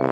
大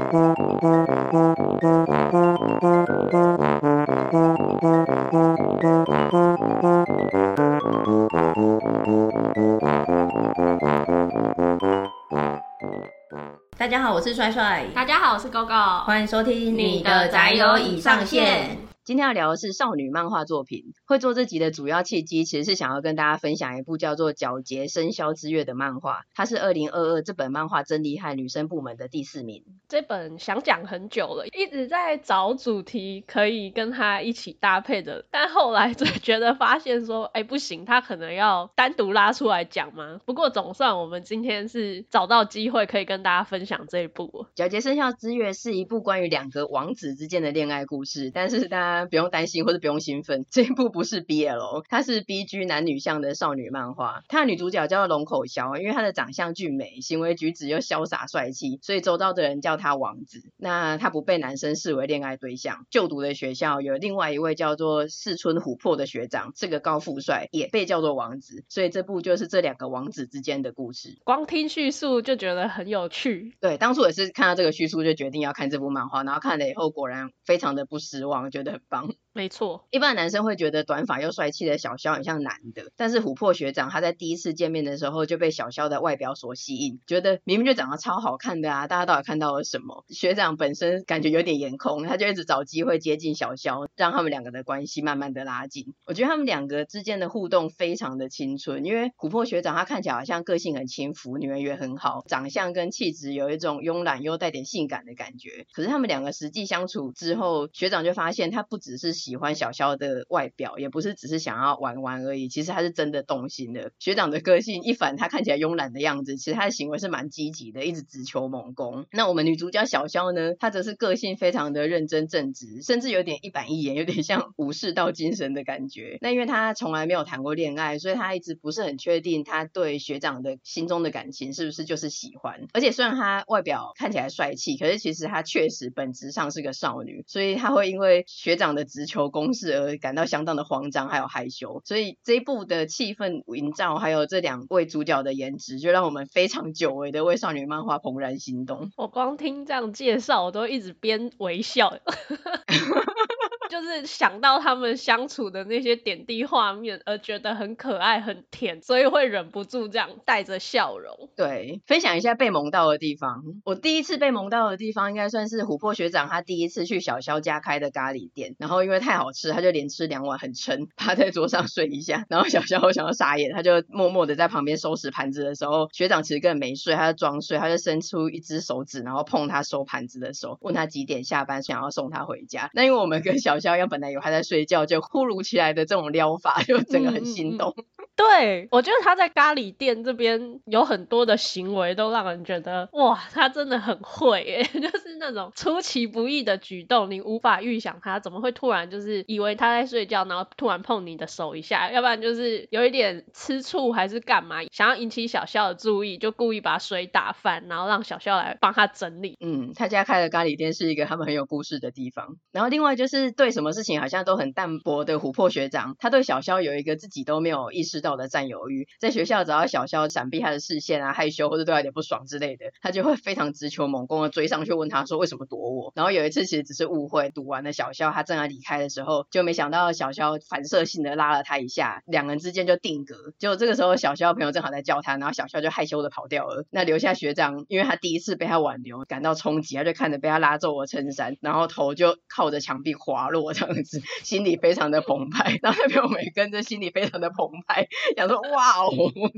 家好，我是帅帅。大家好，我是 GoGo。欢迎收听你的宅友已上线。今天要聊的是少女漫画作品。会做这集的主要契机，其实是想要跟大家分享一部叫做《皎洁生肖之月》的漫画。它是二零二二这本漫画真厉害女生部门的第四名。这本想讲很久了，一直在找主题可以跟它一起搭配的，但后来就觉得发现说，哎，不行，它可能要单独拉出来讲吗。不过总算我们今天是找到机会可以跟大家分享这一部《皎洁生肖之月》，是一部关于两个王子之间的恋爱故事。但是大家不用担心或者不用兴奋，这一部不是 BL。它是 BG 男女向的少女漫画，它的女主角叫做龙口萧，因为她的长相俊美，行为举止又潇洒帅气，所以周遭的人叫她王子。那她不被男生视为恋爱对象，就读的学校有另外一位叫做四村琥珀的学长，是个高富帅，也被叫做王子。所以这部就是这两个王子之间的故事。光听叙述就觉得很有趣。对，当初也是看到这个叙述就决定要看这部漫画，然后看了以后果然非常的不失望，觉得很棒。没错，一般男生会觉得短发又帅气的小肖很像男的，但是琥珀学长他在第一次见面的时候就被小肖的外表所吸引，觉得明明就长得超好看的啊，大家到底看到了什么？学长本身感觉有点颜控，他就一直找机会接近小肖，让他们两个的关系慢慢的拉近。我觉得他们两个之间的互动非常的青春，因为琥珀学长他看起来好像个性很轻浮，女人缘很好，长相跟气质有一种慵懒又带点性感的感觉。可是他们两个实际相处之后，学长就发现他不只是喜欢小肖的。外表也不是只是想要玩玩而已，其实他是真的动心的。学长的个性一反他看起来慵懒的样子，其实他的行为是蛮积极的，一直直求猛攻。那我们女主角小肖呢，她则是个性非常的认真正直，甚至有点一板一眼，有点像武士道精神的感觉。那因为她从来没有谈过恋爱，所以她一直不是很确定她对学长的心中的感情是不是就是喜欢。而且虽然她外表看起来帅气，可是其实她确实本质上是个少女，所以她会因为学长的直球攻势而感到相当的慌张，还有害羞，所以这一部的气氛营造，还有这两位主角的颜值，就让我们非常久违的为少女漫画怦然心动。我光听这样介绍，我都一直边微笑。就是想到他们相处的那些点滴画面，而觉得很可爱、很甜，所以会忍不住这样带着笑容。对，分享一下被萌到的地方。我第一次被萌到的地方，应该算是琥珀学长他第一次去小肖家开的咖喱店，然后因为太好吃，他就连吃两碗，很撑，趴在桌上睡一下。然后小肖我想要傻眼，他就默默的在旁边收拾盘子的时候，学长其实根本没睡，他就装睡，他就伸出一只手指，然后碰他收盘子的手，问他几点下班，想要送他回家。那因为我们跟小萧一样，本来有还在睡觉，就突如其来的这种撩法，就整个很心动。嗯 嗯对，我觉得他在咖喱店这边有很多的行为，都让人觉得哇，他真的很会耶，就是那种出其不意的举动，你无法预想他怎么会突然就是以为他在睡觉，然后突然碰你的手一下，要不然就是有一点吃醋还是干嘛，想要引起小肖的注意，就故意把水打翻，然后让小肖来帮他整理。嗯，他家开的咖喱店是一个他们很有故事的地方。然后另外就是对为什么事情好像都很淡薄的琥珀学长，他对小肖有一个自己都没有意识到的占有欲，在学校只要小肖闪避他的视线啊，害羞或者对他有点不爽之类的，他就会非常直球猛攻的追。上去问他说为什么躲我。然后有一次其实只是误会，堵完了小肖，他正要离开的时候，就没想到小肖反射性的拉了他一下，两人之间就定格。结果这个时候小肖朋友正好在叫他，然后小肖就害羞的跑掉了。那留下学长，因为他第一次被他挽留感到冲击，他就看着被他拉皱的衬衫，然后头就靠着墙壁滑落我这样子，心里非常的澎湃。然后他朋友们跟着心里非常的澎湃。想说哇哦，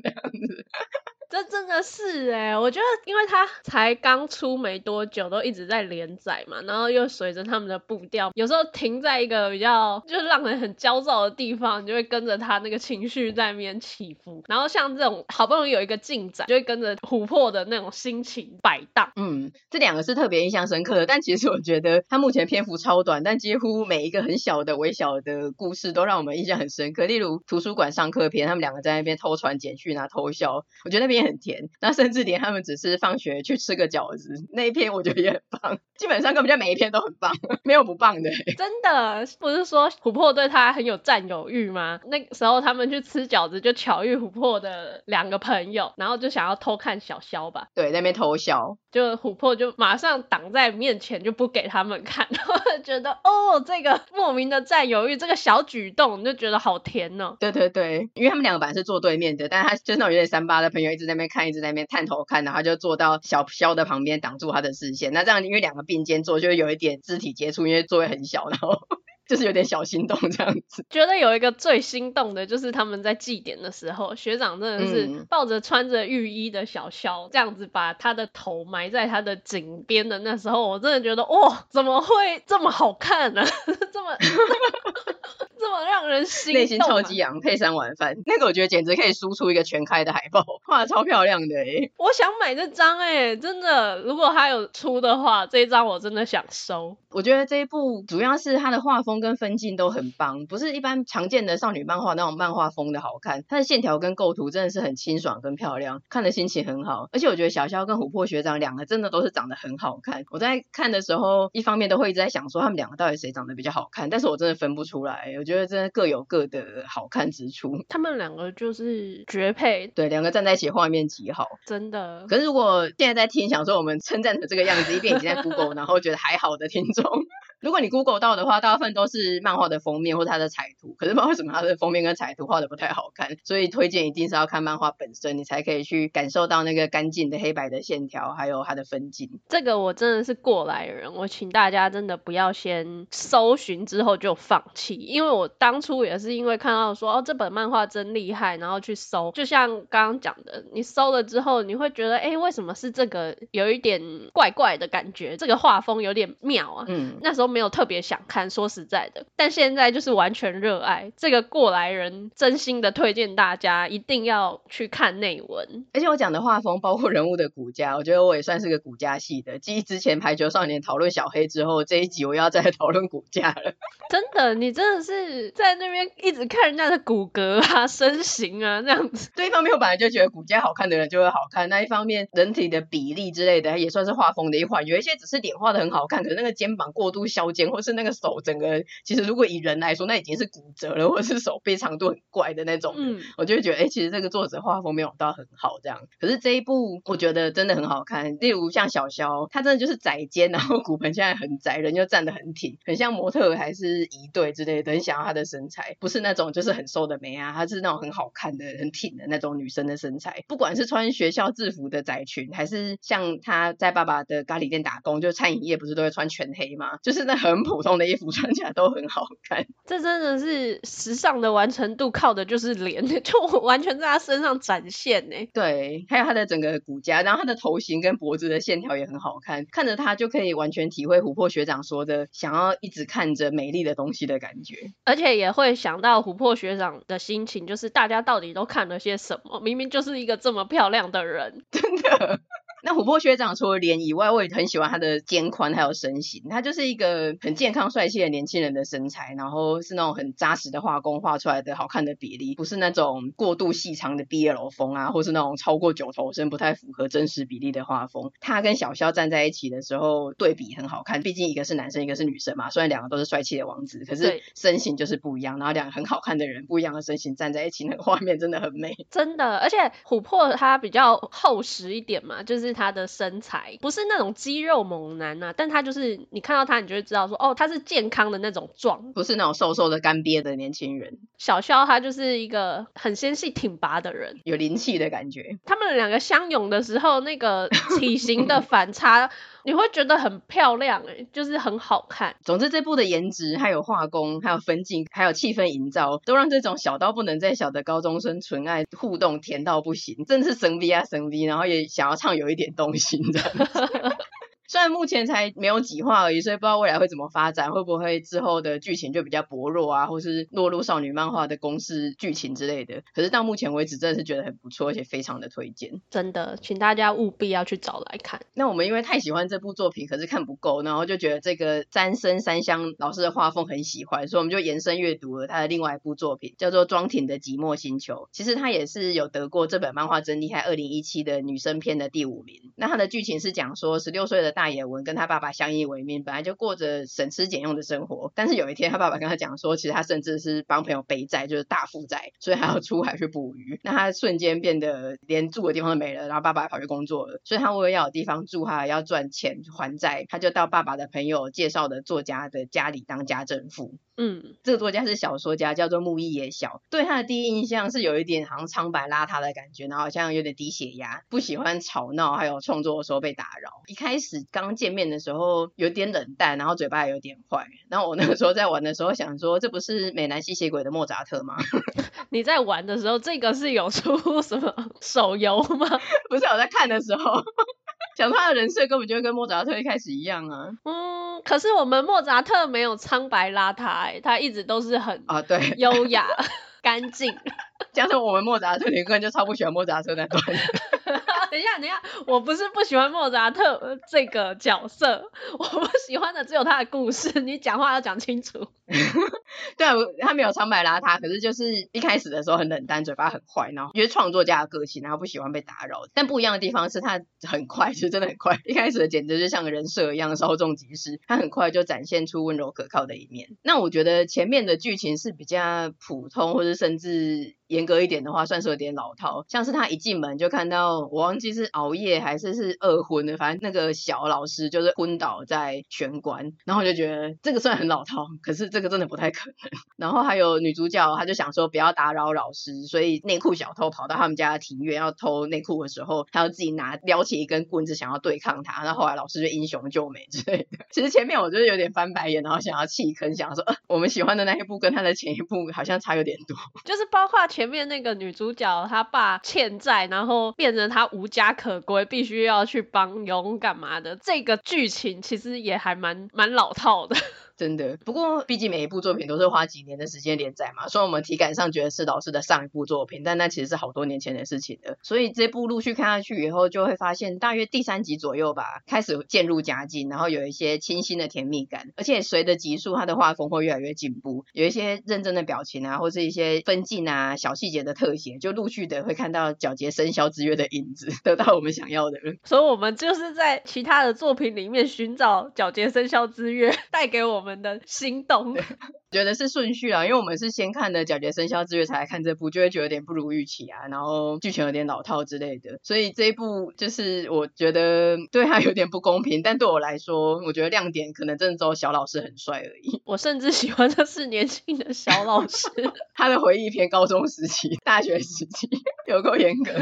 这样子。这真的是哎，我觉得因为他才刚出没多久，都一直在连载嘛，然后又随着他们的步调，有时候停在一个比较就是让人很焦躁的地方，你就会跟着他那个情绪在那边起伏。然后像这种好不容易有一个进展，就会跟着琥珀的那种心情摆荡。嗯，这两个是特别印象深刻的。但其实我觉得他目前篇幅超短，但几乎每一个很小的、微小的故事都让我们印象很深刻。例如图书馆上课篇，他们两个在那边偷传简讯啊、偷笑，我觉得那边。面很甜，那甚至连他们只是放学去吃个饺子那一篇，我觉得也很棒。基本上根本就每一篇都很棒，没有不棒的。真的不是说琥珀对他很有占有欲吗？那时候他们去吃饺子，就巧遇琥珀的两个朋友，然后就想要偷看小肖吧。对，在那边偷笑，就琥珀就马上挡在面前，就不给他们看，然后觉得哦，这个莫名的占有欲，这个小举动就觉得好甜哦。对对对，因为他们两个本来是坐对面的，但是他就是那种有点三八的朋友，一直在那边看，一直在那边探头看，然后就坐到小肖的旁边挡住他的视线。那这样因为两个并肩坐，就会有一点肢体接触，因为座位很小，然后。就是有点小心动这样子，觉得有一个最心动的，就是他们在祭典的时候，学长真的是抱着穿着浴衣的小肖，这样子把他的头埋在他的颈边的那时候，我真的觉得哇，怎么会这么好看呢？这么。这么让人心内心超激昂，配三碗饭，那个我觉得简直可以输出一个全开的海报，画的超漂亮的哎！我想买这张哎，真的，如果他有出的话，这一张我真的想收。我觉得这一部主要是它的画风跟分镜都很棒，不是一般常见的少女漫画那种漫画风的好看，它的线条跟构图真的是很清爽跟漂亮，看的心情很好。而且我觉得小肖跟琥珀学长两个真的都是长得很好看。我在看的时候，一方面都会一直在想说他们两个到底谁长得比较好看，但是我真的分不出来。我觉得真的各有各的好看之处，他们两个就是绝配，对，两个站在一起画面极好，真的。可是如果现在在听，想说我们称赞成这个样子，一遍已经在 Google，然后觉得还好的听众。如果你 Google 到的话，大部分都是漫画的封面或它的彩图，可是不知道为什么它的封面跟彩图画的不太好看，所以推荐一定是要看漫画本身，你才可以去感受到那个干净的黑白的线条，还有它的分镜。这个我真的是过来人，我请大家真的不要先搜寻之后就放弃，因为我当初也是因为看到说哦这本漫画真厉害，然后去搜，就像刚刚讲的，你搜了之后你会觉得哎为什么是这个，有一点怪怪的感觉，这个画风有点妙啊，嗯，那时候。没有特别想看，说实在的，但现在就是完全热爱这个过来人，真心的推荐大家一定要去看内文。而且我讲的画风包括人物的骨架，我觉得我也算是个骨架系的。继之前排球少年讨论小黑之后，这一集我要再讨论骨架了。真的，你真的是在那边一直看人家的骨骼啊、身形啊这样子。对，一方面我本来就觉得骨架好看的人就会好看，那一方面人体的比例之类的也算是画风的一环。有一些只是脸画的很好看，可是那个肩膀过度削肩或是那个手，整个其实如果以人来说，那已经是骨折了，或是手臂长度很怪的那种。嗯，我就会觉得，哎、欸，其实这个作者画风没有到很好这样。可是这一部我觉得真的很好看。例如像小肖，他真的就是窄肩，然后骨盆现在很窄，人又站得很挺，很像模特还是一对之类的，很想要他的身材，不是那种就是很瘦的美啊，她是那种很好看的、很挺的那种女生的身材。不管是穿学校制服的窄裙，还是像她在爸爸的咖喱店打工，就餐饮业不是都会穿全黑吗？就是那。很普通的衣服穿起来都很好看，这真的是时尚的完成度，靠的就是脸，就完全在她身上展现呢。对，还有她的整个骨架，然后她的头型跟脖子的线条也很好看，看着她就可以完全体会琥珀学长说的想要一直看着美丽的东西的感觉，而且也会想到琥珀学长的心情，就是大家到底都看了些什么？明明就是一个这么漂亮的人，真的。那琥珀学长除了脸以外，我也很喜欢他的肩宽还有身形。他就是一个很健康帅气的年轻人的身材，然后是那种很扎实的画工画出来的好看的比例，不是那种过度细长的 BL 风啊，或是那种超过九头身不太符合真实比例的画风。他跟小肖站在一起的时候对比很好看，毕竟一个是男生，一个是女生嘛。虽然两个都是帅气的王子，可是身形就是不一样。然后两个很好看的人，不一样的身形站在一起，那个画面真的很美。真的，而且琥珀他比较厚实一点嘛，就是。他的身材不是那种肌肉猛男呐、啊，但他就是你看到他，你就会知道说，哦，他是健康的那种壮，不是那种瘦瘦的干瘪的年轻人。小肖他就是一个很纤细挺拔的人，有灵气的感觉。他们两个相拥的时候，那个体型的反差。你会觉得很漂亮哎，就是很好看。总之，这部的颜值、还有画工、还有分镜、还有气氛营造，都让这种小到不能再小的高中生纯爱互动甜到不行，真是神逼啊神逼，然后也想要唱有一点动心这样子。虽然目前才没有几话而已，所以不知道未来会怎么发展，会不会之后的剧情就比较薄弱啊，或是落入少女漫画的公式剧情之类的。可是到目前为止，真的是觉得很不错，而且非常的推荐。真的，请大家务必要去找来看。那我们因为太喜欢这部作品，可是看不够，然后就觉得这个三生三香老师的画风很喜欢，所以我们就延伸阅读了他的另外一部作品，叫做庄挺的寂寞星球。其实他也是有得过这本漫画真厉害二零一七的女生篇的第五名。那他的剧情是讲说，十六岁的大野文跟他爸爸相依为命，本来就过着省吃俭用的生活。但是有一天，他爸爸跟他讲说，其实他甚至是帮朋友背债，就是大负债，所以还要出海去捕鱼。那他瞬间变得连住的地方都没了，然后爸爸跑去工作了，所以他为了要有地方住，他要赚钱还债，他就到爸爸的朋友介绍的作家的家里当家政妇。嗯，这个作家是小说家，叫做木易野小。对他的第一印象是有一点好像苍白邋遢的感觉，然后好像有点低血压，不喜欢吵闹，还有创作的时候被打扰。一开始刚见面的时候有点冷淡，然后嘴巴也有点坏。然后我那个时候在玩的时候想说，这不是美男吸血鬼的莫扎特吗？你在玩的时候，这个是有出 什么手游吗？不是，我在看的时候，讲他的人设根本就跟莫扎特一开始一样啊。嗯，可是我们莫扎特没有苍白邋遢，哎，他一直都是很啊，对，优雅 干净。加上我们莫扎特，你个人就超不喜欢莫扎特那段。等一下，等一下，我不是不喜欢莫扎特这个角色，我不喜欢的只有他的故事。你讲话要讲清楚。对啊，他没有苍白邋遢，可是就是一开始的时候很冷淡，嘴巴很坏，然后因为创作家的个性，然后不喜欢被打扰。但不一样的地方是他很快，就真的很快。一开始的简直就像个人设一样，稍纵即逝。他很快就展现出温柔可靠的一面。那我觉得前面的剧情是比较普通，或者甚至严格一点的话，算是有点老套。像是他一进门就看到，我忘记是熬夜还是是二昏的，反正那个小老师就是昏倒在玄关，然后我就觉得这个算很老套，可是这个真的不太可能。然后还有女主角，她就想说不要打扰老师，所以内裤小偷跑到他们家的庭院要偷内裤的时候，她要自己拿撩起一根棍子想要对抗他，然后后来老师就英雄救美之类的。其实前面我就是有点翻白眼，然后想要弃坑，想说，我们喜欢的那一部跟他的前一部好像差有点多，就是包括前面那个女主角她爸欠债，然后变成她无家可归，必须要去帮佣干嘛的，这个剧情其实也还蛮蛮老套的。真的，不过毕竟每一部作品都是花几年的时间连载嘛，所以我们体感上觉得是老师的上一部作品，但那其实是好多年前的事情了。所以这部陆续看下去以后，就会发现大约第三集左右吧，开始渐入佳境，然后有一些清新的甜蜜感，而且随着集数，它的画风会越来越进步，有一些认真的表情啊，或是一些分镜啊、小细节的特写，就陆续的会看到皎洁生肖之约的影子，得到我们想要的。所以，我们就是在其他的作品里面寻找皎洁生肖之约带给我们。们的心动，觉得是顺序啊，因为我们是先看的《皎洁生肖之月》才来看这部，就会觉得有点不如预期啊，然后剧情有点老套之类的，所以这一部就是我觉得对他有点不公平，但对我来说，我觉得亮点可能真的只有小老师很帅而已。我甚至喜欢的是年轻的小老师，他的回忆偏高中时期、大学时期，有够严格。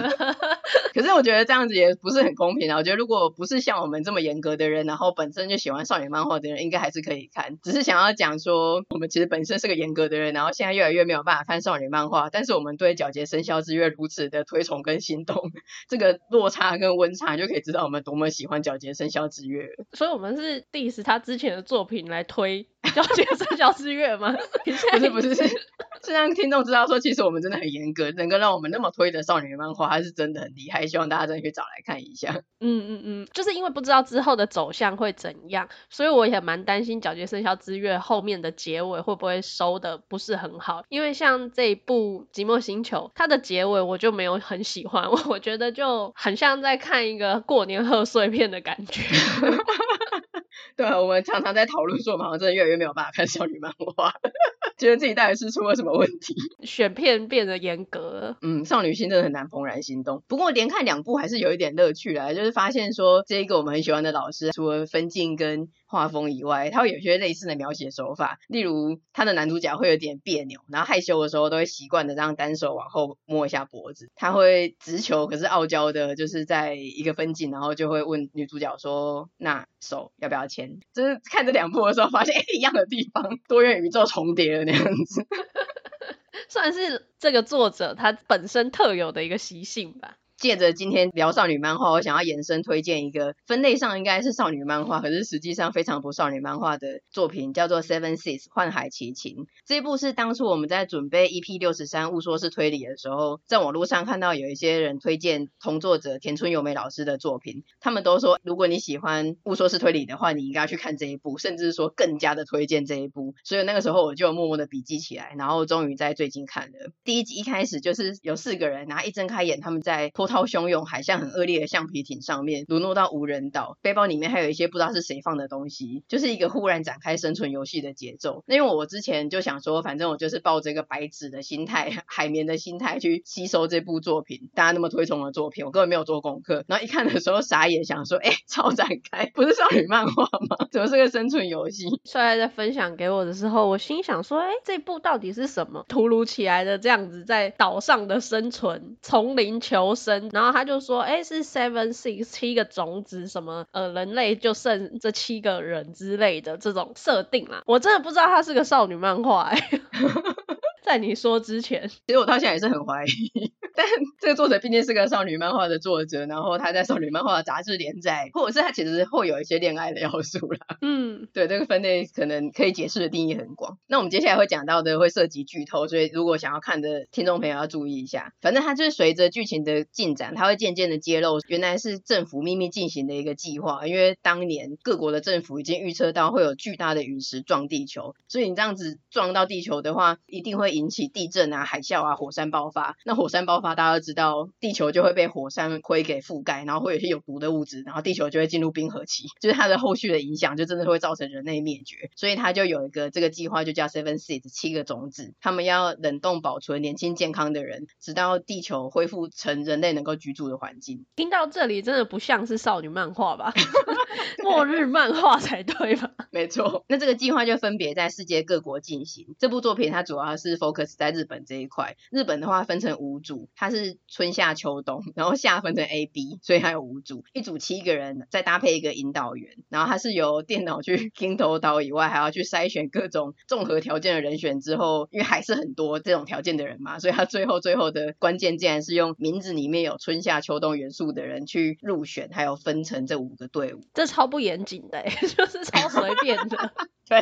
可是我觉得这样子也不是很公平啊，我觉得如果不是像我们这么严格的人，然后本身就喜欢少女漫画的人，应该还是可以看。只是想要讲说，我们其实本身是个严格的人，然后现在越来越没有办法看少女漫画，但是我们对皎洁生肖之月如此的推崇跟心动，这个落差跟温差就可以知道我们多么喜欢皎洁生肖之月。所以，我们是 diss 他之前的作品来推皎洁生肖之月吗？不是，不是，是 是让听众知道说，其实我们真的很严格，能够让我们那么推的少女漫画，还是真的很厉害。希望大家真的可以找来看一下。嗯嗯嗯，就是因为不知道之后的走向会怎样，所以我也蛮担心皎洁生肖之月后面的结尾会不会收的不是很好，因为像这一部《寂寞星球》，它的结尾我就没有很喜欢，我我觉得就很像在看一个过年贺岁片的感觉。对啊，我们常常在讨论说，我们好像真的越来越没有办法看少女漫画，觉得自己到底是出了什么问题，选片变得严格了。嗯，少女心真的很难怦然心动。不过连看两部还是有一点乐趣啦，就是发现说这一个我们很喜欢的老师，除了分镜跟画风以外，他会有些类似的描写手法，例如他的男主角会有点别扭，然后害羞的时候都会习惯的这样单手往后摸一下脖子，他会直球可是傲娇的，就是在一个分镜，然后就会问女主角说：“那手要不要牵？”就是看这两部的时候，发现哎，一样的地方，多元宇宙重叠了那样子，算是这个作者他本身特有的一个习性吧。借着今天聊少女漫画，我想要延伸推荐一个分类上应该是少女漫画，可是实际上非常不少女漫画的作品，叫做《Seven Seas》幻海奇情。这一部是当初我们在准备 EP 六十三误说是推理的时候，在网络上看到有一些人推荐同作者田村由美老师的作品，他们都说如果你喜欢误说是推理的话，你应该去看这一部，甚至说更加的推荐这一部。所以那个时候我就默默的笔记起来，然后终于在最近看了第一集。一开始就是有四个人，然后一睁开眼，他们在波涛汹涌、海象很恶劣的橡皮艇上面沦落到无人岛，背包里面还有一些不知道是谁放的东西，就是一个忽然展开生存游戏的节奏。那因为我之前就想说，反正我就是抱着一个白纸的心态、海绵的心态去吸收这部作品，大家那么推崇的作品，我根本没有做功课。然后一看的时候傻眼，想说，哎，超展开，不是少女漫画吗？怎么是个生存游戏？帅帅在分享给我的时候，我心想说，哎，这部到底是什么？突如其来的这样子在岛上的生存，丛林求生，然后他就说，哎，是 seven six 七个种子，什么呃，人类就剩这七个人之类的这种设定啦。我真的不知道他是个少女漫画，诶，在你说之前，其实我到现在也是很怀疑。但这个作者毕竟是个少女漫画的作者，然后他在少女漫画的杂志连载，或者是他其实会有一些恋爱的要素啦。嗯，对，这个分类可能可以解释的定义很广。那我们接下来会讲到的会涉及剧透，所以如果想要看的听众朋友要注意一下。反正它就是随着剧情的进展，它会渐渐的揭露，原来是政府秘密进行的一个计划。因为当年各国的政府已经预测到会有巨大的陨石撞地球，所以你这样子撞到地球的话，一定会引起地震啊、海啸啊、火山爆发。那火山爆发。大家都知道，地球就会被火山灰给覆盖，然后会有一些有毒的物质，然后地球就会进入冰河期，就是它的后续的影响，就真的会造成人类灭绝。所以他就有一个这个计划，就叫 Seven Seeds 七个种子，他们要冷冻保存年轻健康的人，直到地球恢复成人类能够居住的环境。听到这里，真的不像是少女漫画吧？末日漫画才对吧？没错。那这个计划就分别在世界各国进行。这部作品它主要是 focus 在日本这一块。日本的话分成五组，它是春夏秋冬，然后夏分成 A、B，所以它有五组，一组七个人，再搭配一个引导员，然后它是由电脑去 拼头导以外，还要去筛选各种综合条件的人选之后，因为还是很多这种条件的人嘛，所以它最后最后的关键竟然是用名字里面有春夏秋冬元素的人去入选，还有分成这五个队伍。这超不严谨的，就是超随便的。对。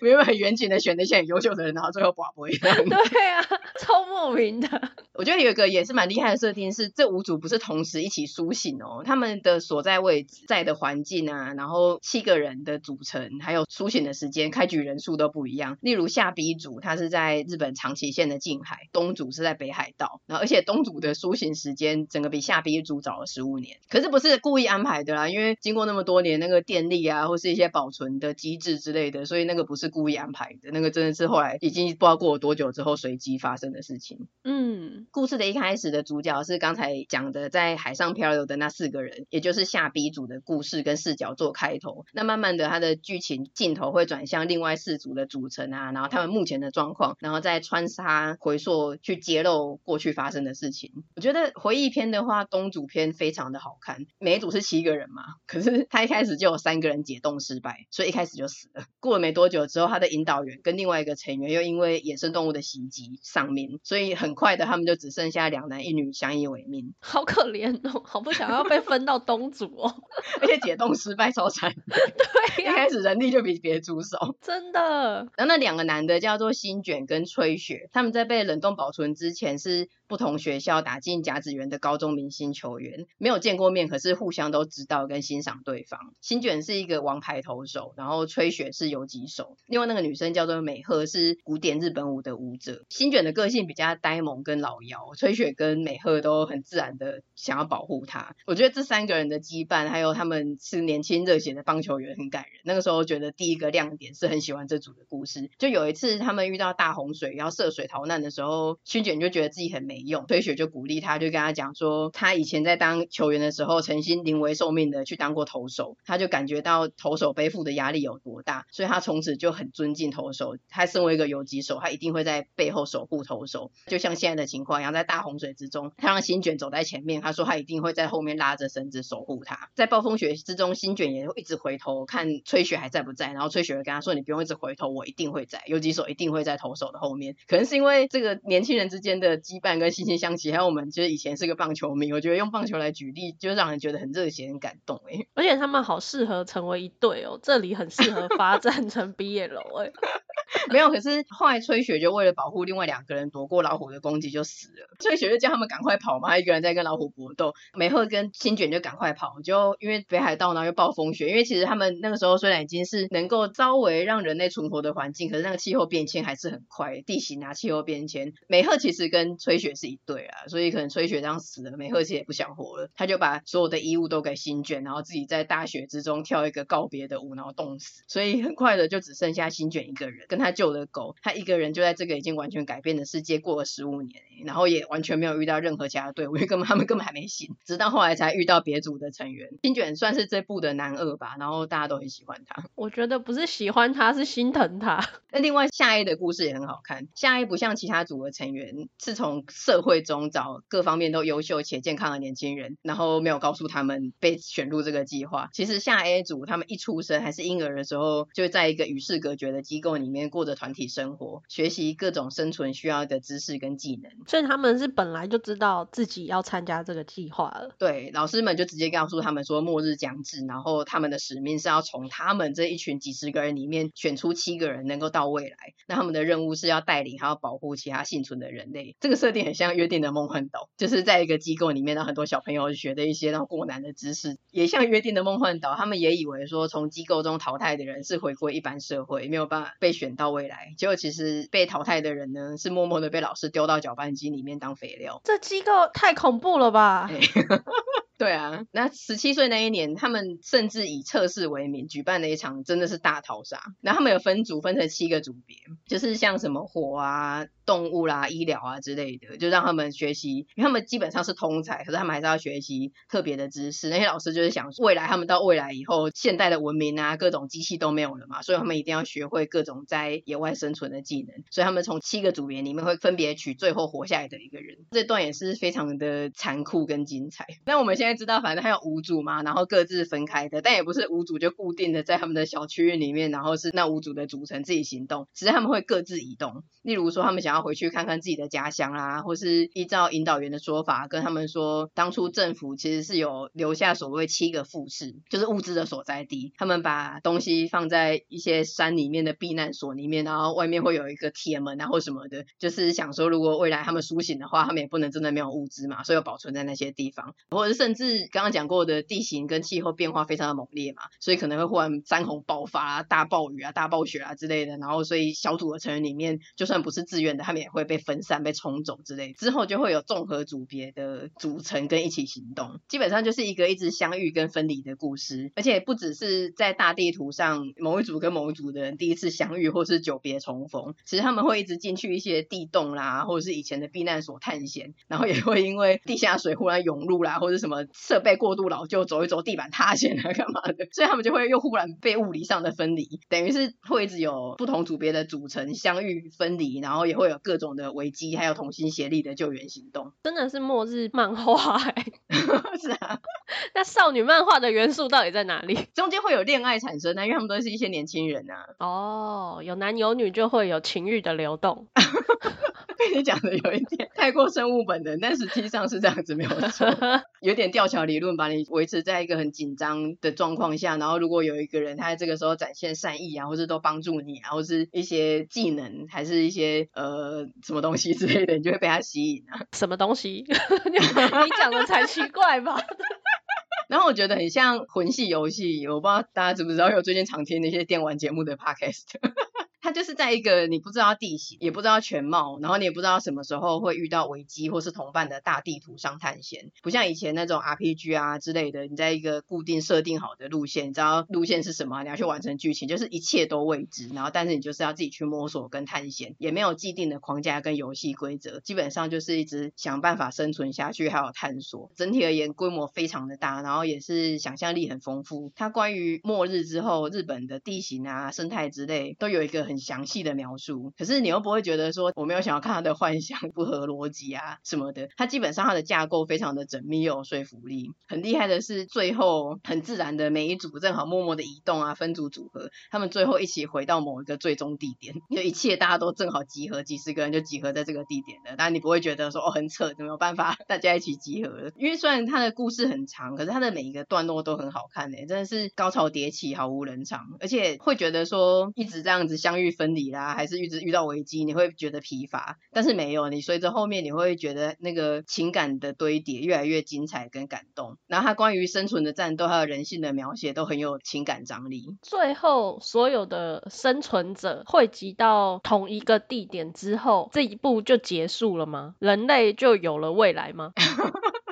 没有很严谨的选那些很优秀的人，然后最后拔不一样。对啊，超莫名的。我觉得有一个也是蛮厉害的设定是，这五组不是同时一起苏醒哦，他们的所在位置、在的环境啊，然后七个人的组成，还有苏醒的时间、开局人数都不一样。例如下 B 组，他是在日本长崎县的近海；东组是在北海道，然后而且东组的苏醒时间整个比下 B 组早了十五年。可是不是故意安排的啦，因为经过那么多年那个电力啊，或是一些保存的机制之类的，所以那个不是故意安排的，那个真的是后来已经不知道过了多久之后随机发生的事情。嗯，故事的一开始的主角是刚才讲的在海上漂流的那四个人，也就是下 B 组的故事跟视角做开头。那慢慢的，他的剧情镜头会转向另外四组的组成啊，然后他们目前的状况，然后再穿插回溯去揭露过去发生的事情。我觉得回忆篇的话，东组篇非常的好看。每一组是七个人嘛，可是他一开始就有三个人解冻失败，所以一开始就死了。过了没多久之后，他的引导员跟另外一个成员又因为野生动物的袭击丧命，所以很快的他们就只剩下两男一女相依为命。好可怜哦，好不想要被分到东组哦，而且解冻失败超惨。对、啊，一开始人力就比别组少，真的。然后那两个男的叫做新卷跟吹雪，他们在被冷冻保存之前是不同学校打进甲子园的高中明星球员，没有见过面，可是互相都知道跟欣赏对方。新卷是一个王牌投手，然后吹雪是游击手。另外那个女生叫做美鹤，是古典日本舞的舞者。新卷的个性比较呆萌跟老妖，吹雪跟美鹤都很自然的想要保护她。我觉得这三个人的羁绊，还有他们是年轻热血的棒球员，很感人。那个时候觉得第一个亮点是很喜欢这组的故事。就有一次他们遇到大洪水要涉水逃难的时候，新卷就觉得自己很没用，吹雪就鼓励他，就跟他讲说，他以前在当球员的时候，曾经临危受命的去当过投手，他就感觉到投手背负的压力有多大，所以他从此就很尊敬投手，他身为一个游击手，他一定会在背后守护投手，就像现在的情况一样，在大洪水之中，他让新卷走在前面，他说他一定会在后面拉着绳子守护他。在暴风雪之中，新卷也会一直回头看吹雪还在不在，然后吹雪会跟他说：“你不用一直回头，我一定会在，游击手一定会在投手的后面。”可能是因为这个年轻人之间的羁绊跟惺惺相惜，还有我们就是以前是个棒球迷，我觉得用棒球来举例，就让人觉得很热血、很感动哎。而且他们好适合成为一对哦，这里很适合发展成毕业楼哎、没有，可是后来吹雪就为了保护另外两个人躲过老虎的攻击就死了。吹雪就叫他们赶快跑嘛，他一个人在跟老虎搏斗。美鹤跟新卷就赶快跑，就因为北海道呢又暴风雪，因为其实他们那个时候虽然已经是能够稍微让人类存活的环境，可是那个气候变迁还是很快，地形啊气候变迁。美鹤其实跟吹雪是一对啊，所以可能吹雪这样死了，美鹤其实也不想活了，他就把所有的衣物都给新卷，然后自己在大雪之中跳一个告别的舞，然后冻死。所以很快的就只剩下新卷一个人跟他救的狗，他一个人就在这个已经完全改变的世界过了十五年，然后也完全没有遇到任何其他队伍，因为根本 他们根本还没醒，直到后来才遇到别组的成员。新卷算是这部的男二吧，然后大家都很喜欢他。我觉得不是喜欢他，是心疼他。那另外夏 A 的故事也很好看，夏 A 不像其他组的成员，是从社会中找各方面都优秀且健康的年轻人，然后没有告诉他们被选入这个计划。其实夏 A 组他们一出生还是婴儿的时候，就在一个与世隔绝的机构里面过着团体生活，学习各种生存需要的知识跟技能。所以他们是本来就知道自己要参加这个计划了。对，老师们就直接告诉他们说，末日将至，然后他们的使命是要从他们这一群几十个人里面选出七个人能够到未来。那他们的任务是要带领还要保护其他幸存的人类。这个设定很像约定的梦幻岛，就是在一个机构里面，让很多小朋友学的一些让过难的知识，也像约定的梦幻岛。他们也以为说，从机构中淘汰的人是回归一般社会，没有办法被选到未来。结果其实被淘汰的人呢，是默默的被老师丢到搅拌机里面当肥料。这机构太恐怖了吧？对啊，那十七岁那一年，他们甚至以测试为名举办了一场真的是大逃杀。然后他们有分组，分成七个组别，就是像什么火啊。动物啦、医疗啊之类的，就让他们学习，因为他们基本上是通才，可是他们还是要学习特别的知识。那些老师就是想，未来他们到未来以后，现代的文明啊，各种机器都没有了嘛，所以他们一定要学会各种在野外生存的技能。所以他们从七个组别里面会分别取最后活下来的一个人。这段也是非常的残酷跟精彩。那我们现在知道，反正还有五组嘛，然后各自分开的，但也不是五组就固定的在他们的小区域里面，然后是那五组的组成自己行动，只是他们会各自移动。例如说，他们想要回去看看自己的家乡啦，或是依照引导员的说法，跟他们说，当初政府其实是有留下所谓七个富市，就是物资的所在地。他们把东西放在一些山里面的避难所里面，然后外面会有一个铁门啊或什么的，就是想说，如果未来他们苏醒的话，他们也不能真的没有物资嘛，所以要保存在那些地方。或者甚至刚刚讲过的地形跟气候变化非常的猛烈嘛，所以可能会忽然山洪爆发啊、大暴雨啊、大暴雪啊之类的，然后所以小组的成员里面，就算不是自愿的，他们也会被分散、被冲走之类。之后就会有综合组别的组成跟一起行动，基本上就是一个一直相遇跟分离的故事。而且不只是在大地图上某一组跟某一组的人第一次相遇，或是久别重逢，其实他们会一直进去一些地洞啦，或者是以前的避难所探险，然后也会因为地下水忽然涌入啦，或者什么设备过度老旧，走一走地板塌陷啊，干嘛的，所以他们就会又忽然被物理上的分离，等于是会一直有不同组别的组成相遇分离。然后也会各种的危机，还有同心协力的救援行动，真的是末日漫画哎，是啊。那少女漫画的元素到底在哪里？中间会有恋爱产生呢，因为他们都是一些年轻人啊。哦，有男有女就会有情欲的流动。被你讲的有一点太过生物本能，但实际上是这样子，没有错。有点吊桥理论，把你维持在一个很紧张的状况下，然后如果有一个人他在这个时候展现善意啊，或是都帮助你啊，或是一些技能，还是一些呃什么东西之类的，你就会被他吸引啊。什么东西？你讲的才奇怪吧？然后我觉得很像魂系游戏，我不知道大家知不知道，有最近常听那些电玩节目的 podcast。它就是在一个你不知道地形，也不知道全貌，然后你也不知道什么时候会遇到危机或是同伴的大地图上探险，不像以前那种 RPG 啊之类的，你在一个固定设定好的路线，你知道路线是什么，你要去完成剧情，就是一切都未知，然后但是你就是要自己去摸索跟探险，也没有既定的框架跟游戏规则，基本上就是一直想办法生存下去，还有探索。整体而言，规模非常的大，然后也是想象力很丰富。它关于末日之后日本的地形啊、生态之类，都有一个很很详细的描述。可是你又不会觉得说我没有想要看他的幻想不合逻辑啊什么的。它基本上它的架构非常的缜密又有说服力。很厉害的是最后很自然的每一组正好默默的移动啊，分组组合，他们最后一起回到某一个最终地点，就一切大家都正好集合，几十个人就集合在这个地点了。当然你不会觉得说哦很扯，怎么有办法大家一起集合了？因为虽然它的故事很长，可是它的每一个段落都很好看诶，真的是高潮迭起，毫无人常，而且会觉得说一直这样子相遇分离啦，还是一直遇到危机，你会觉得疲乏。但是没有，你随着后面你会觉得那个情感的堆叠越来越精彩跟感动。然后它关于生存的战斗还有人性的描写都很有情感张力。最后所有的生存者汇集到同一个地点之后，这一步就结束了吗？人类就有了未来吗？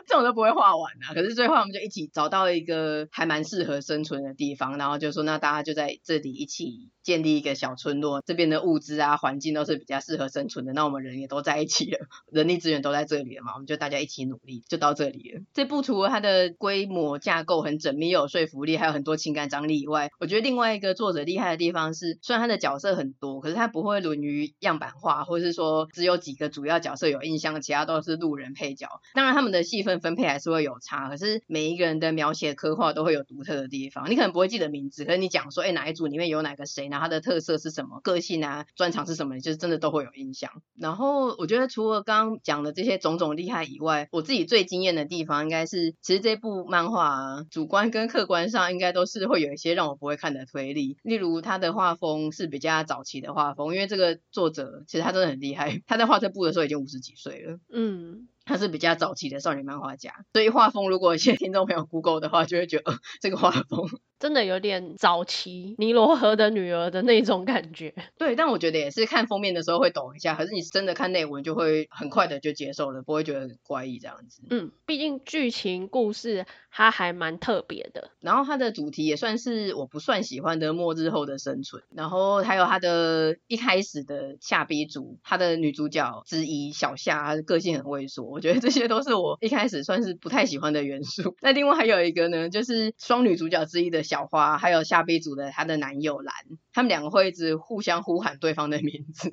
这种都不会画完啊，可是最后我们就一起找到一个还蛮适合生存的地方，然后就说那大家就在这里一起建立一个小村落，这边的物资啊环境都是比较适合生存的，那我们人也都在一起了，人力资源都在这里了嘛，我们就大家一起努力，就到这里了。这部除了它的规模架构很缜密又有说服力，还有很多情感张力以外，我觉得另外一个作者厉害的地方是，虽然他的角色很多，可是他不会沦于样板化，或是说只有几个主要角色有印象，其他都是路人配角。当然他们的戏份。分配还是会有差，可是每一个人的描写刻画都会有独特的地方。你可能不会记得名字，可是你讲说，哎，哪一组里面有哪个谁，然后他的特色是什么，个性啊，专长是什么，就是真的都会有印象。然后我觉得除了刚刚讲的这些种种厉害以外，我自己最惊艳的地方，应该是其实这部漫画啊，主观跟客观上应该都是会有一些让我不会看的推理。例如他的画风是比较早期的画风，因为这个作者其实他真的很厉害，他在画这部的时候已经五十几岁了。嗯。他是比较早期的少女漫画家，所以画风如果一些 听众朋友 Google 的话，就会觉得，呃，这个画风。真的有点早期尼罗河的女儿的那种感觉。对，但我觉得也是看封面的时候会抖一下，可是你真的看内文就会很快的就接受了，不会觉得很怪异这样子。嗯，毕竟剧情故事它还蛮特别的，然后它的主题也算是我不算喜欢的末日后的生存，然后还有它的一开始的下逼组，它的女主角之一小夏，她的个性很猥琐，我觉得这些都是我一开始算是不太喜欢的元素。那另外还有一个呢，就是双女主角之一的。小花还有下辈组的她的男友兰，他们两个会一直互相呼喊对方的名字，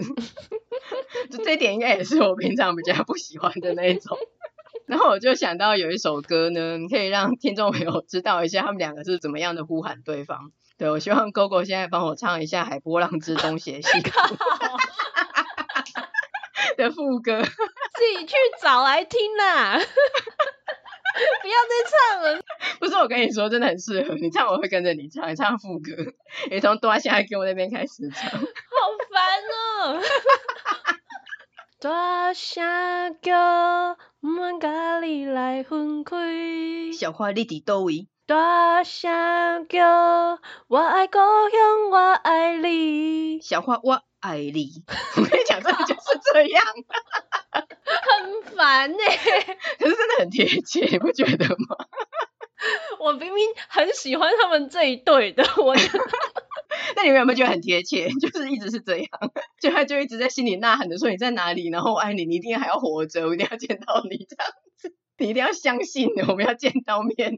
就这一点应该也是我平常比较不喜欢的那一种。然后我就想到有一首歌呢，可以让听众朋友知道一下他们两个是怎么样的呼喊对方。对，我希望 Gogo 现在帮我唱一下《海波浪之东邪西》的副歌，自己去找来听啦。不要再唱了！不是我跟你说，真的很适合你唱，我会跟着你唱，你唱副歌，你从多下给我那边开始唱。好烦哦！大声叫，唔愿甲你来分开。小花，你伫倒位？大声叫，我爱故乡，我爱你。小花，我爱你。我跟你讲，真的就是这样。很烦呢、欸，可是真的很贴切，你不觉得吗？我明明很喜欢他们这一对的，我。那你们有没有觉得很贴切？就是一直是这样，就他就一直在心里呐喊着说你在哪里，然后我爱你，你一定还要活着，我一定要见到你这样子，你一定要相信我们要见到面。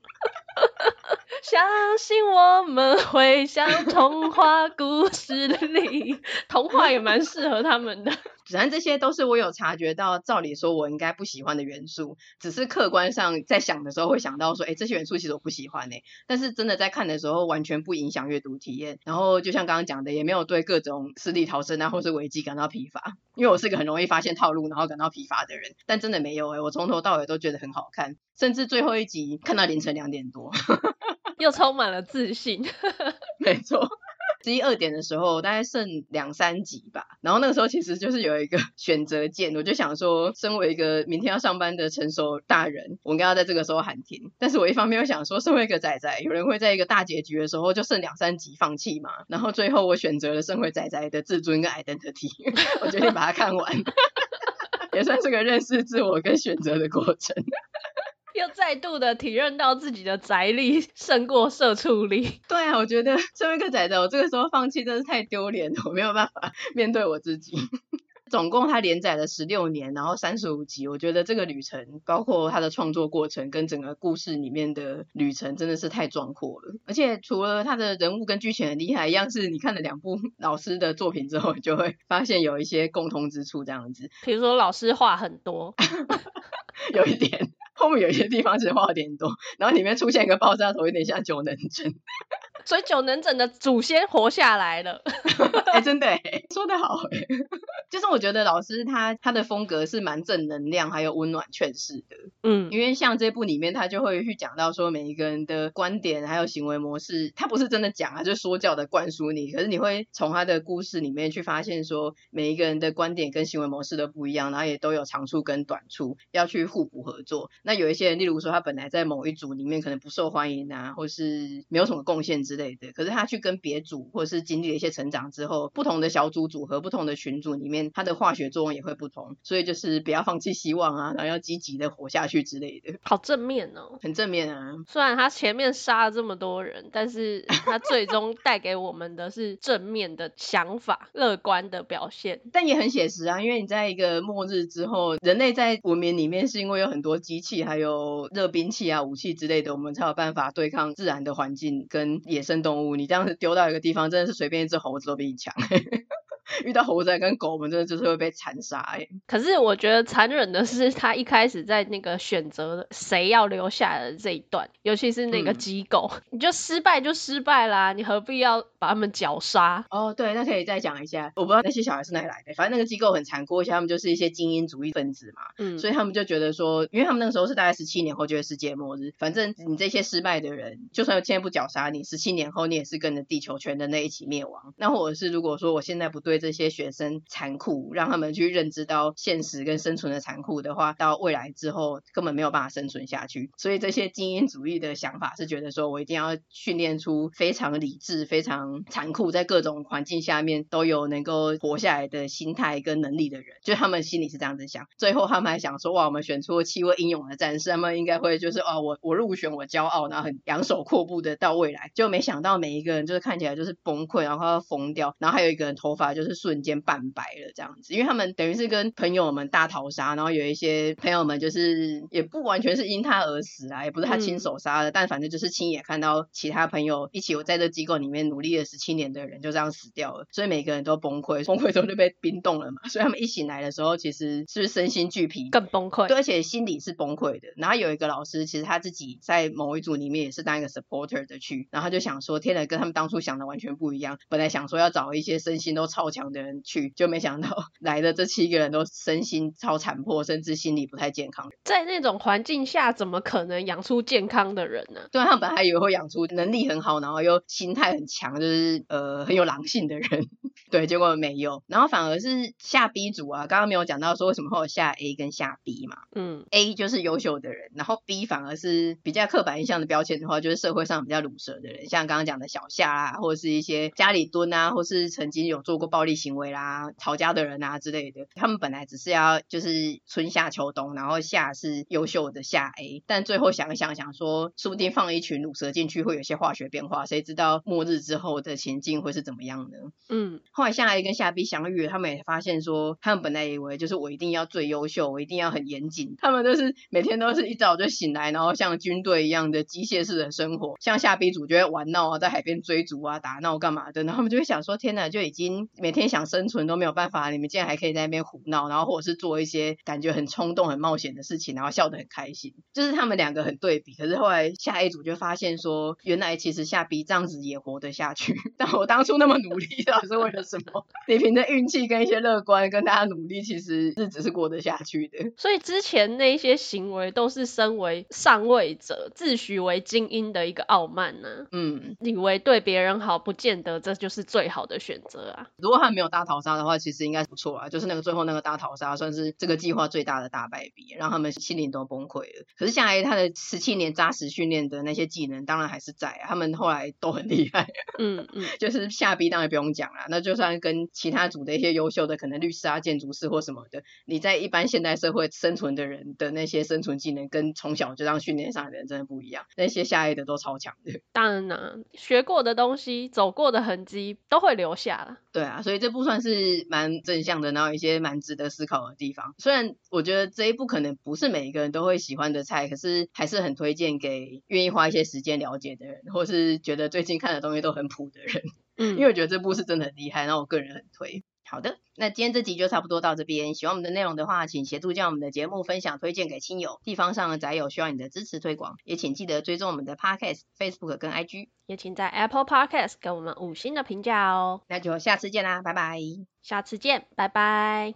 相信我们会像童话故事里，童话也蛮适合他们的。反正这些都是我有察觉到，照理说我应该不喜欢的元素，只是客观上在想的时候会想到说，哎，这些元素其实我不喜欢哎，但是真的在看的时候完全不影响阅读体验。然后就像刚刚讲的，也没有对各种死里逃生啊或是危机感到疲乏，因为我是个很容易发现套路然后感到疲乏的人。但真的没有哎，我从头到尾都觉得很好看，甚至最后一集看到凌晨两点多。又充满了自信，没错。十一二点的时候，大概剩两三集吧。然后那个时候其实就是有一个 选择键，我就想说，身为一个明天要上班的成熟大人，我应该要在这个时候喊停。但是我一方面又想说，身为一个仔仔，有人会在一个大结局的时候就剩两三集放弃嘛？然后最后我选择了身为仔仔的自尊跟 identity，我决定把它看完，也算是个认识自我跟选择的过程。又再度的体认到自己的宅力胜过社畜力。对啊，我觉得身为一个宅的，我这个时候放弃真是太丢脸了，我没有办法 面对我自己。总共他连载了十六年，然后三十五集，我觉得这个旅程，包括他的创作过程跟整个故事里面的旅程，真的是太壮阔了。而且除了他的人物跟剧情很厉害，一样是你看了两部 老师的作品之后，就会发现有一些共通之处，这样子。比如说老师话很多，有一点。后面有些地方是话有点多，然后里面出现一个爆炸头，有点像九能整，所以久能整的祖先活下来了。哎、欸，真的，说得好，就是我觉得老师他他的风格是蛮正能量，还有温暖劝世的。嗯，因为像这部里面，他就会去讲到说每一个人的观点还有行为模式，他不是真的讲啊，就是说教的灌输你，可是你会从他的故事里面去发现说每一个人的观点跟行为模式都不一样，然后也都有长处跟短处，要去互补合作。那有一些人，例如说他本来在某一组里面可能不受欢迎啊，或是没有什么贡献之类的，可是他去跟别组或是经历了一些成长之后，不同的小组组合、不同的群组里面，他的化学作用也会不同。所以就是不要放弃希望啊，然后要积极的活下去之类的。好正面哦，很正面啊。虽然他前面杀了这么多人，但是他最终带给我们的是正面的想法、乐观的表现。但也很写实啊，因为你在一个末日之后，人类在文明里面是因为有很多机器还有。有热兵器啊、武器之类的，我们才有办法对抗自然的环境跟野生动物。你这样子丢到一个地方，真的是随便一只猴子都比你强。遇到猴子跟狗，我们真的就是会被残杀哎。可是我觉得残忍的是，他一开始在那个选择谁要留下来的这一段，尤其是那个机构，嗯、你就失败就失败啦，你何必要把他们绞杀？哦，对，那可以再讲一下。我不知道那些小孩是哪里来的，反正那个机构很残酷，而且他们就是一些精英主义分子嘛。嗯，所以他们就觉得说，因为他们那个时候是大概十七年后就会世界末日，反正你这些失败的人，就算现在不绞杀你，十七年后你也是跟着地球全人类一起灭亡。那或者是如果说我现在不对这些学生残酷，让他们去认知到现实跟生存的残酷的话，到未来之后根本没有办法生存下去。所以这些精英主义的想法是觉得说，我一定要训练出非常理智、非常残酷，在各种环境下面都有能够活下来的心态跟能力的人。就他们心里是这样子想。最后他们还想说，哇，我们选出了七位英勇的战士，他们应该会就是哦，我我入选，我骄傲，然后很仰首阔步的到未来。就没想到每一个人就是看起来就是崩溃，然后要疯掉，然后还有一个人头发就是瞬间半白了这样子，因为他们等于是跟朋友们大逃杀，然后有一些朋友们就是也不完全是因他而死啊，也不是他亲手杀的，嗯、但反正就是亲眼看到其他朋友一起有在这机构里面努力了十七年的人就这样死掉了，所以每个人都崩溃，崩溃之后就被冰冻了嘛，所以他们一醒来的时候，其实是身心俱疲，更崩溃，对，而且心理是崩溃的。然后有一个老师，其实他自己在某一组里面也是当一个 supporter 的去，然后他就想说，天哪，跟他们当初想的完全不一样，本来想说要找一些身心都超强的人去，就没想到。来的这七个人都身心超残破，甚至心理不太健康。在那种环境下，怎么可能养出健康的人呢？对，他们本来以为会养出能力很好，然后又心态很强，就是呃很有狼性的人。对，结果没有，然后反而是下 B 组啊。刚刚没有讲到说为什么会有下 A 跟下 B 嘛？嗯，A 就是优秀的人，然后 B 反而是比较刻板印象的标签的话，就是社会上比较鲁蛇的人，像刚刚讲的小夏啊，或者是一些家里蹲啊，或是曾经有做过暴力行为啦、吵架的人啊之类的。他们本来只是要就是春夏秋冬，然后夏是优秀的夏 A，但最后想一想，想说说不定放一群乳蛇进去会有些化学变化，谁知道末日之后的情境会是怎么样呢？嗯。后来夏 A 跟夏 B 相遇，他们也发现说，他们本来以为就是我一定要最优秀，我一定要很严谨，他们都是每天都是一早就醒来，然后像军队一样的机械式的生活。像夏 B 组就会玩闹啊，在海边追逐啊、打闹干嘛的，然后他们就会想说，天哪，就已经每每天想生存都没有办法，你们竟然还可以在那边胡闹，然后或者是做一些感觉很冲动、很冒险的事情，然后笑得很开心。就是他们两个很对比。可是后来下一组就发现说，原来其实下 B 这样子也活得下去。但我当初那么努力，到底是为了什么？你凭着运气跟一些乐观，跟大家努力，其实日子是过得下去的。所以之前那些行为都是身为上位者、自诩为精英的一个傲慢呢、啊。嗯，以为对别人好，不见得这就是最好的选择啊。如果他没有大逃杀的话，其实应该不错啊。就是那个最后那个大逃杀，算是这个计划最大的大败笔，让他们心灵都崩溃了。可是夏 A 他的十七年扎实训练的那些技能，当然还是在啊。他们后来都很厉害。嗯嗯，就是下逼当然不用讲了，那就算跟其他组的一些优秀的可能律师啊、建筑师或什么的，你在一般现代社会生存的人的那些生存技能，跟从小就这样训练上的人真的不一样。那些夏 A 的都超强的。当然啦，学过的东西、走过的痕迹都会留下了。对啊，所以这部算是蛮正向的，然后一些蛮值得思考的地方。虽然我觉得这一部可能不是每一个人都会喜欢的菜，可是还是很推荐给愿意花一些时间了解的人，或是觉得最近看的东西都很普的人。嗯，因为我觉得这部是真的很厉害，然后我个人很推。好的，那今天这集就差不多到这边。喜欢我们的内容的话，请协助将我们的节目分享推荐给亲友。地方上的宅友需要你的支持推广，也请记得追踪我们的 Podcast、Facebook 跟 IG，也请在 Apple Podcast 给我们五星的评价哦。那就下次见啦，拜拜。下次见，拜拜。